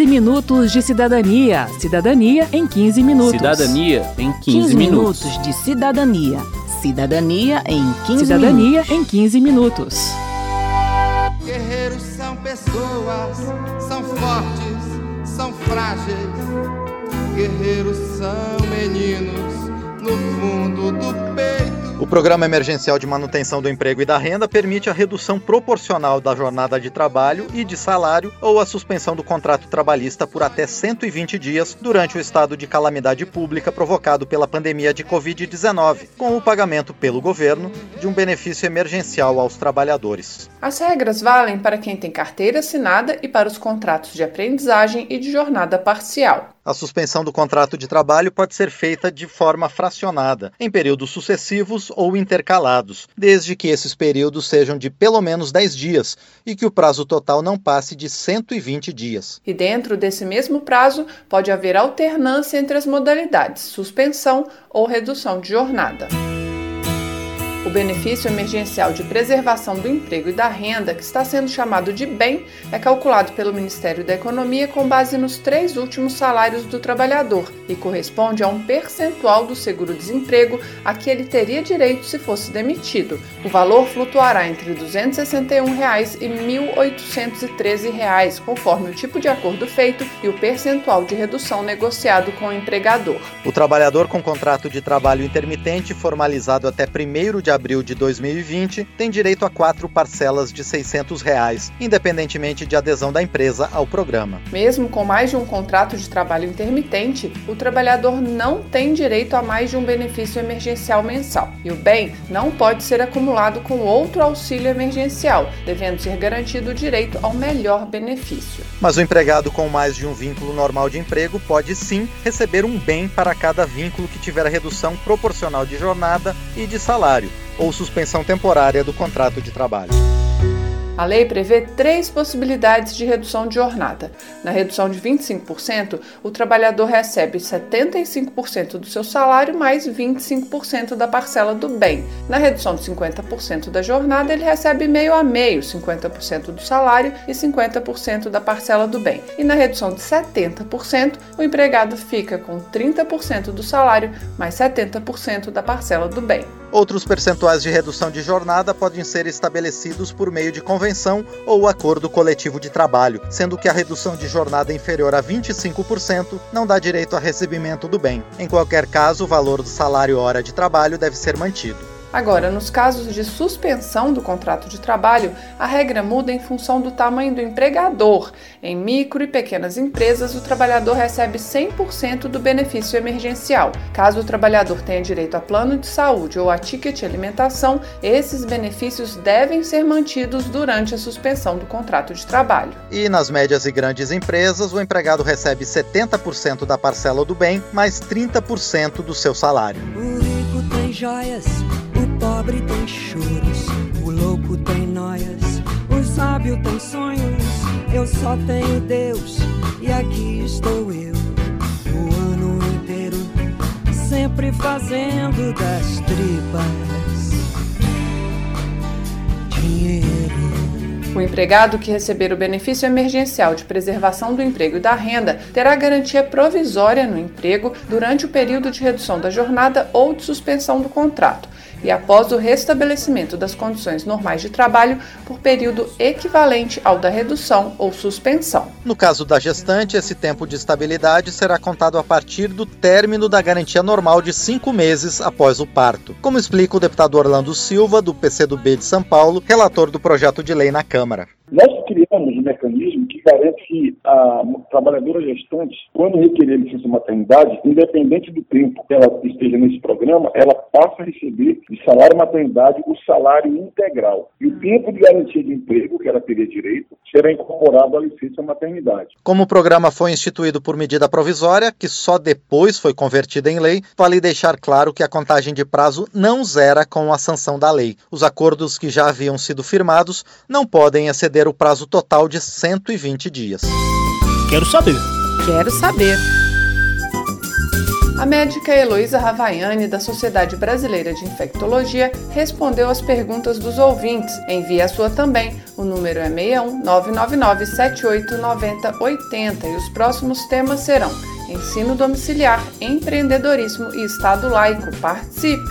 15 minutos de cidadania. Cidadania em 15 minutos. Cidadania em 15, 15 minutos. minutos de cidadania. Cidadania em 15 Cidadania minutos. em 15 minutos. Guerreiros são pessoas, são fortes, são frágeis. Guerreiros são meninos no fundo do peito. O Programa Emergencial de Manutenção do Emprego e da Renda permite a redução proporcional da jornada de trabalho e de salário ou a suspensão do contrato trabalhista por até 120 dias durante o estado de calamidade pública provocado pela pandemia de Covid-19, com o pagamento pelo governo de um benefício emergencial aos trabalhadores. As regras valem para quem tem carteira assinada e para os contratos de aprendizagem e de jornada parcial. A suspensão do contrato de trabalho pode ser feita de forma fracionada, em períodos sucessivos ou intercalados, desde que esses períodos sejam de pelo menos 10 dias e que o prazo total não passe de 120 dias. E dentro desse mesmo prazo, pode haver alternância entre as modalidades suspensão ou redução de jornada. O benefício emergencial de preservação do emprego e da renda, que está sendo chamado de bem, é calculado pelo Ministério da Economia com base nos três últimos salários do trabalhador e corresponde a um percentual do seguro-desemprego a que ele teria direito se fosse demitido. O valor flutuará entre 261 reais e 1.813 reais, conforme o tipo de acordo feito e o percentual de redução negociado com o empregador. O trabalhador com contrato de trabalho intermitente formalizado até 1 de abril de 2020 tem direito a quatro parcelas de 600 reais, independentemente de adesão da empresa ao programa. Mesmo com mais de um contrato de trabalho intermitente, o trabalhador não tem direito a mais de um benefício emergencial mensal. E o bem não pode ser acumulado com outro auxílio emergencial, devendo ser garantido o direito ao melhor benefício. Mas o empregado com mais de um vínculo normal de emprego pode sim receber um bem para cada vínculo que tiver a redução proporcional de jornada e de salário ou suspensão temporária do contrato de trabalho. A lei prevê três possibilidades de redução de jornada. Na redução de 25%, o trabalhador recebe 75% do seu salário mais 25% da parcela do bem. Na redução de 50% da jornada, ele recebe meio a meio, 50% do salário e 50% da parcela do bem. E na redução de 70%, o empregado fica com 30% do salário mais 70% da parcela do bem. Outros percentuais de redução de jornada podem ser estabelecidos por meio de convenção ou acordo coletivo de trabalho, sendo que a redução de jornada inferior a 25% não dá direito a recebimento do bem. Em qualquer caso, o valor do salário hora de trabalho deve ser mantido. Agora, nos casos de suspensão do contrato de trabalho, a regra muda em função do tamanho do empregador. Em micro e pequenas empresas, o trabalhador recebe 100% do benefício emergencial. Caso o trabalhador tenha direito a plano de saúde ou a ticket alimentação, esses benefícios devem ser mantidos durante a suspensão do contrato de trabalho. E nas médias e grandes empresas, o empregado recebe 70% da parcela do bem mais 30% do seu salário. O rico tem joias, pobre tem choros, o louco tem noias, o sábio tem sonhos. Eu só tenho Deus e aqui estou eu, o ano inteiro, sempre fazendo das tripas dinheiro. O empregado que receber o benefício emergencial de preservação do emprego e da renda terá garantia provisória no emprego durante o período de redução da jornada ou de suspensão do contrato e após o restabelecimento das condições normais de trabalho por período equivalente ao da redução ou suspensão. No caso da gestante, esse tempo de estabilidade será contado a partir do término da garantia normal de cinco meses após o parto, como explica o deputado Orlando Silva, do PCdoB de São Paulo, relator do projeto de lei na Câmara. Nós criamos um mecanismo que garante que a trabalhadora gestante, quando requerer licença maternidade, independente do tempo que ela esteja nesse programa, ela passa a receber de salário maternidade o salário integral. E o tempo de garantia de emprego que ela teria direito será incorporado à licença maternidade. Como o programa foi instituído por medida provisória, que só depois foi convertida em lei, vale deixar claro que a contagem de prazo não zera com a sanção da lei. Os acordos que já haviam sido firmados não podem exceder o prazo total de 120 dias. Quero saber. Quero saber. A médica Heloísa Ravaiani, da Sociedade Brasileira de Infectologia, respondeu às perguntas dos ouvintes. Envie a sua também. O número é 61 999 78 90 80 e os próximos temas serão ensino domiciliar, empreendedorismo e Estado laico. Participe!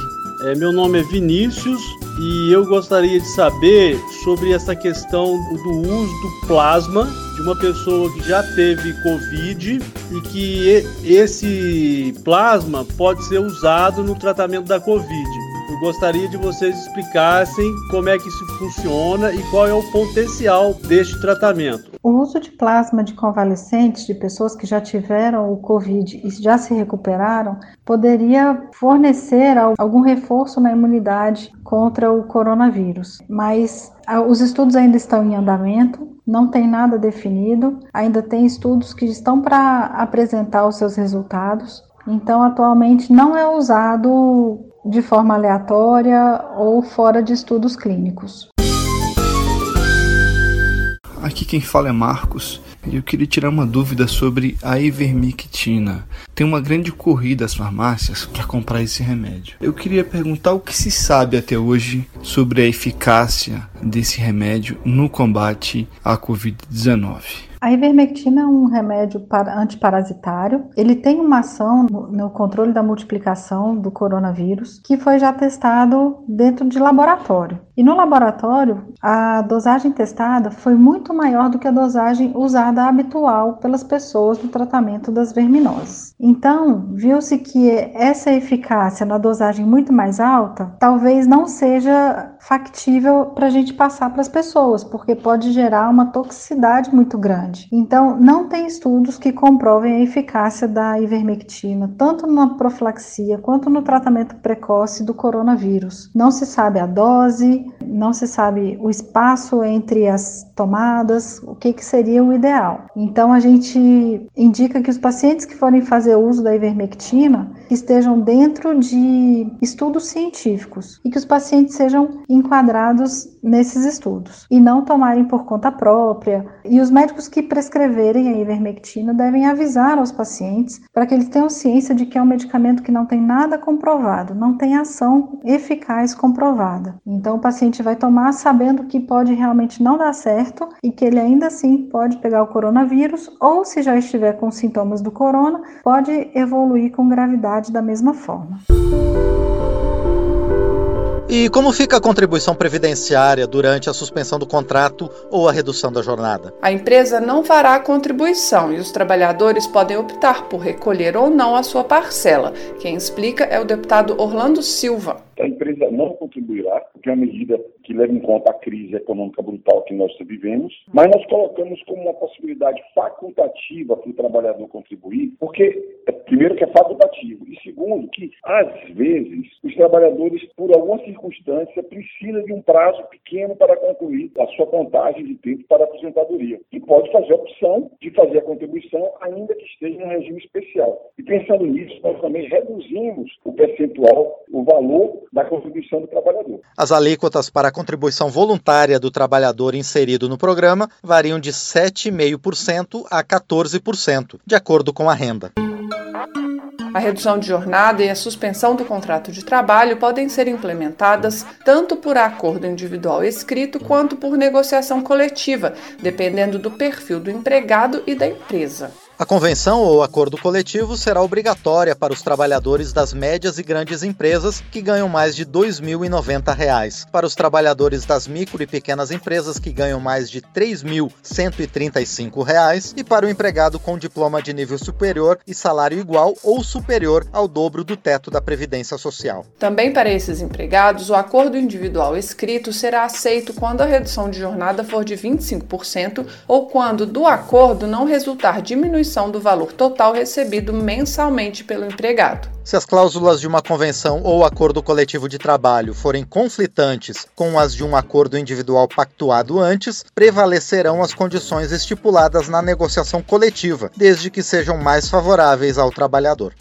É, meu nome é Vinícius e eu gostaria de saber sobre essa questão do uso do plasma de uma pessoa que já teve Covid e que esse plasma pode ser usado no tratamento da Covid. Eu gostaria de vocês explicassem como é que isso funciona e qual é o potencial deste tratamento. O uso de plasma de convalescentes, de pessoas que já tiveram o Covid e já se recuperaram, poderia fornecer algum reforço na imunidade contra o coronavírus. Mas os estudos ainda estão em andamento, não tem nada definido, ainda tem estudos que estão para apresentar os seus resultados. Então, atualmente não é usado de forma aleatória ou fora de estudos clínicos. Aqui quem fala é Marcos e eu queria tirar uma dúvida sobre a ivermectina. Tem uma grande corrida às farmácias para comprar esse remédio. Eu queria perguntar o que se sabe até hoje sobre a eficácia desse remédio no combate à Covid-19. A ivermectina é um remédio antiparasitário. Ele tem uma ação no controle da multiplicação do coronavírus, que foi já testado dentro de laboratório. E no laboratório, a dosagem testada foi muito maior do que a dosagem usada habitual pelas pessoas no tratamento das verminoses. Então, viu-se que essa eficácia na dosagem muito mais alta talvez não seja factível para a gente passar para as pessoas, porque pode gerar uma toxicidade muito grande. Então, não tem estudos que comprovem a eficácia da ivermectina, tanto na profilaxia quanto no tratamento precoce do coronavírus. Não se sabe a dose, não se sabe o espaço entre as tomadas, o que, que seria o ideal. Então, a gente indica que os pacientes que forem fazer uso da ivermectina estejam dentro de estudos científicos e que os pacientes sejam enquadrados nesses estudos e não tomarem por conta própria. E os médicos que prescreverem a ivermectina devem avisar aos pacientes para que eles tenham ciência de que é um medicamento que não tem nada comprovado, não tem ação eficaz comprovada. Então o paciente vai tomar sabendo que pode realmente não dar certo e que ele ainda assim pode pegar o coronavírus ou se já estiver com sintomas do corona, pode evoluir com gravidade da mesma forma. E como fica a contribuição previdenciária durante a suspensão do contrato ou a redução da jornada? A empresa não fará a contribuição e os trabalhadores podem optar por recolher ou não a sua parcela. Quem explica é o deputado Orlando Silva. A empresa não contribuirá, porque é uma medida que leva em conta a crise econômica brutal que nós vivemos, mas nós colocamos como uma possibilidade facultativa para o trabalhador contribuir, porque, é, primeiro, que é facultativo, e segundo, que, às vezes, os trabalhadores, por alguma circunstância, precisam de um prazo pequeno para concluir a sua contagem de tempo para a aposentadoria, e pode fazer a opção de fazer a contribuição, ainda que esteja em regime especial. E pensando nisso, nós também reduzimos o percentual, o valor da contribuição do trabalhador. As alíquotas para a contribuição voluntária do trabalhador inserido no programa variam de 7,5% a 14%, de acordo com a renda. A redução de jornada e a suspensão do contrato de trabalho podem ser implementadas tanto por acordo individual escrito quanto por negociação coletiva, dependendo do perfil do empregado e da empresa. A convenção ou acordo coletivo será obrigatória para os trabalhadores das médias e grandes empresas que ganham mais de R$ 2.090, para os trabalhadores das micro e pequenas empresas que ganham mais de R$ 3.135 e para o empregado com diploma de nível superior e salário igual ou superior ao dobro do teto da Previdência Social. Também para esses empregados, o acordo individual escrito será aceito quando a redução de jornada for de 25% ou quando do acordo não resultar diminuição do valor total recebido mensalmente pelo empregado. Se as cláusulas de uma convenção ou acordo coletivo de trabalho forem conflitantes com as de um acordo individual pactuado antes, prevalecerão as condições estipuladas na negociação coletiva, desde que sejam mais favoráveis ao trabalhador.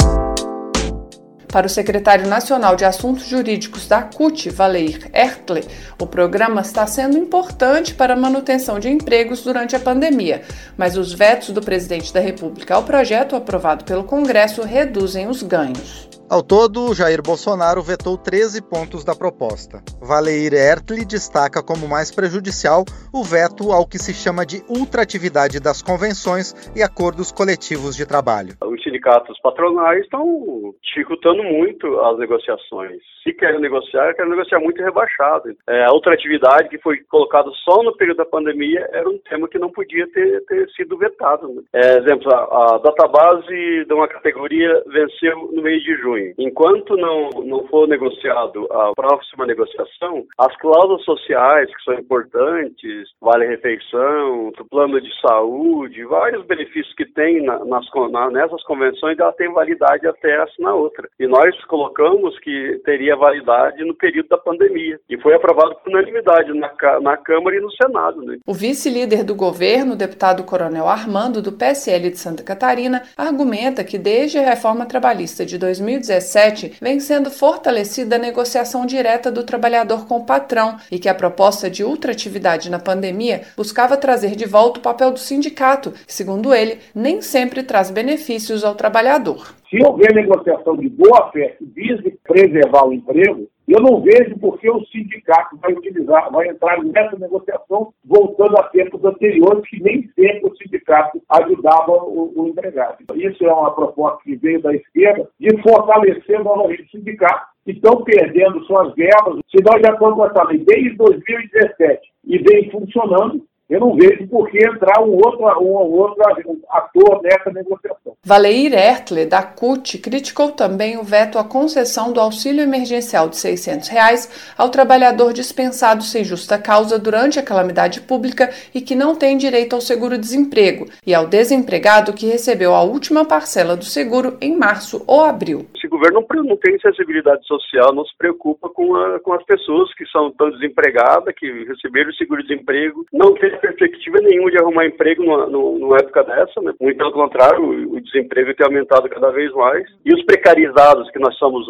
Para o secretário nacional de Assuntos Jurídicos da CUT, Valeir Ertle, o programa está sendo importante para a manutenção de empregos durante a pandemia, mas os vetos do presidente da República ao projeto aprovado pelo Congresso reduzem os ganhos. Ao todo, Jair Bolsonaro vetou 13 pontos da proposta. Valeir Ertli destaca como mais prejudicial o veto ao que se chama de ultratividade das convenções e acordos coletivos de trabalho. Os sindicatos patronais estão dificultando muito as negociações. Se querem negociar, querem negociar muito rebaixado. É, a ultratividade que foi colocada só no período da pandemia era um tema que não podia ter, ter sido vetado. Né? É, exemplo, a, a database de uma categoria venceu no mês de junho ruim. Enquanto não, não for negociado a próxima negociação, as cláusulas sociais, que são importantes, vale-refeição, plano de saúde, vários benefícios que tem na, nas, na, nessas convenções, ela tem validade até assinar outra. E nós colocamos que teria validade no período da pandemia. E foi aprovado por unanimidade na, na Câmara e no Senado. Né? O vice-líder do governo, deputado Coronel Armando, do PSL de Santa Catarina, argumenta que desde a reforma trabalhista de 2019, 2017 vem sendo fortalecida a negociação direta do trabalhador com o patrão e que a proposta de ultratividade na pandemia buscava trazer de volta o papel do sindicato, que, segundo ele, nem sempre traz benefícios ao trabalhador. Se houver negociação de boa fé que preservar o emprego, eu não vejo por que o sindicato vai utilizar, vai entrar nessa negociação voltando a tempos anteriores, que nem sempre o sindicato ajudava o, o empregado. Isso é uma proposta que veio da esquerda de fortalecer novamente o sindicato, que estão perdendo suas verbas. Se nós já estamos com essa lei desde 2017 e vem funcionando, eu não vejo por que entrar um outro, um outro ator nessa negociação. Valeir Ertler, da CUT, criticou também o veto à concessão do auxílio emergencial de 600 reais ao trabalhador dispensado sem justa causa durante a calamidade pública e que não tem direito ao seguro-desemprego, e ao desempregado que recebeu a última parcela do seguro em março ou abril. Esse governo não tem sensibilidade social, não se preocupa com, a, com as pessoas que são tão desempregadas, que receberam o seguro-desemprego, não tem perspectiva nenhuma de arrumar emprego numa, numa época dessa, né? Muito pelo contrário, o, o, desemprego tem aumentado cada vez mais. E os precarizados, que nós somos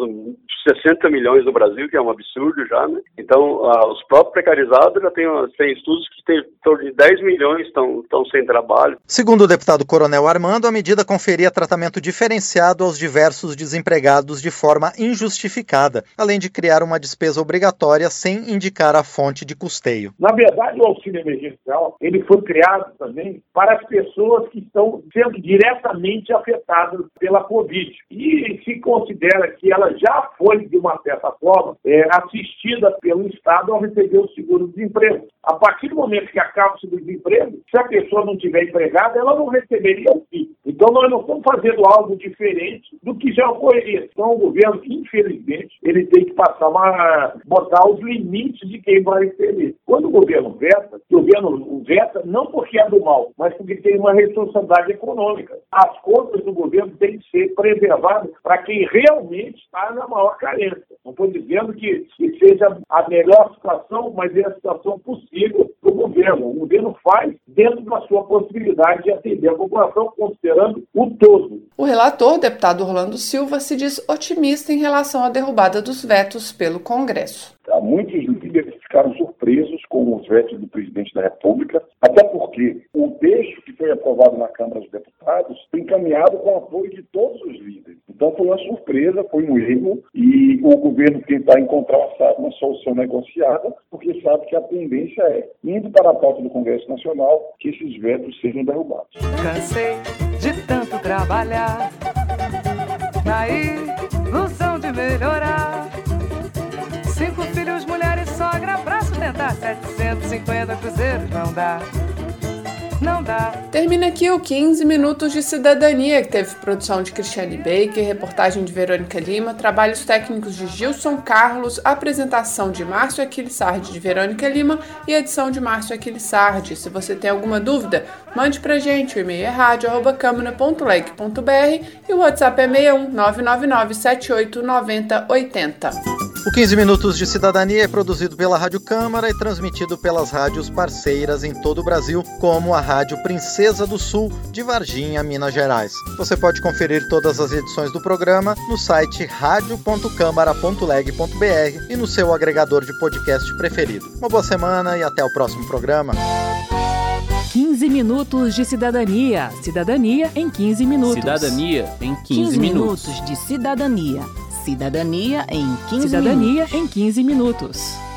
60 milhões no Brasil, que é um absurdo já, né? Então, ah, os próprios precarizados já têm, têm estudos que tem em torno de 10 milhões estão, estão sem trabalho. Segundo o deputado Coronel Armando, a medida conferia tratamento diferenciado aos diversos desempregados de forma injustificada, além de criar uma despesa obrigatória sem indicar a fonte de custeio. Na verdade, o auxílio emergencial ele foi criado também para as pessoas que estão sendo diretamente afetadas pela Covid. E se considera que ela já foi, de uma certa forma, é, assistida pelo Estado ao receber o seguro-desemprego. A partir do momento que acaba o seguro-desemprego, se a pessoa não tiver empregada, ela não receberia o FII. Então, nós não estamos fazendo algo diferente do que já ocorreria. Então, o governo, infelizmente, ele tem que passar uma. botar os limites de quem vai receber. Quando o governo veta, o governo veta não porque é do mal, mas porque tem uma responsabilidade econômica. As contas do governo têm que ser preservadas para quem realmente está na maior carência. Não estou dizendo que, que seja a melhor situação, mas é a situação possível para o governo. O governo faz dentro da sua possibilidade de atender a população, considerando o todo. O relator, deputado Orlando Silva, se diz otimista em relação à derrubada dos vetos pelo Congresso. Há muitos líderes ficaram surpresos com os vetos do presidente da República, até porque o texto que foi aprovado na Câmara dos Deputados foi encaminhado com o apoio de todos os líderes. Então foi uma surpresa, foi um erro, e o governo tentar encontrar uma solução negociada, porque sabe que a tendência é, indo para a pauta do Congresso Nacional, que esses vetos sejam derrubados. Cansei de tanto trabalhar, na ilusão de melhorar. Cinco filhos, mulher e sogra pra sustentar 750 cruzeiros não dá. Não dá. Termina aqui o 15 Minutos de Cidadania, que teve produção de Cristiane Baker, reportagem de Verônica Lima, trabalhos técnicos de Gilson Carlos, apresentação de Márcio Aquilissardi de Verônica Lima e edição de Márcio Aquilissardi. Se você tem alguma dúvida, mande pra gente. O e-mail é rádio.câmara.leg.br e o WhatsApp é 61 999 78 90 80. O 15 Minutos de Cidadania é produzido pela Rádio Câmara e transmitido pelas rádios parceiras em todo o Brasil, como a Rádio Princesa do Sul, de Varginha, Minas Gerais. Você pode conferir todas as edições do programa no site radio.câmara.leg.br e no seu agregador de podcast preferido. Uma boa semana e até o próximo programa. 15 minutos de cidadania. Cidadania em 15 minutos. Cidadania em 15, 15 minutos. minutos de cidadania. Cidadania em 15 Cidadania minutos. em 15 minutos.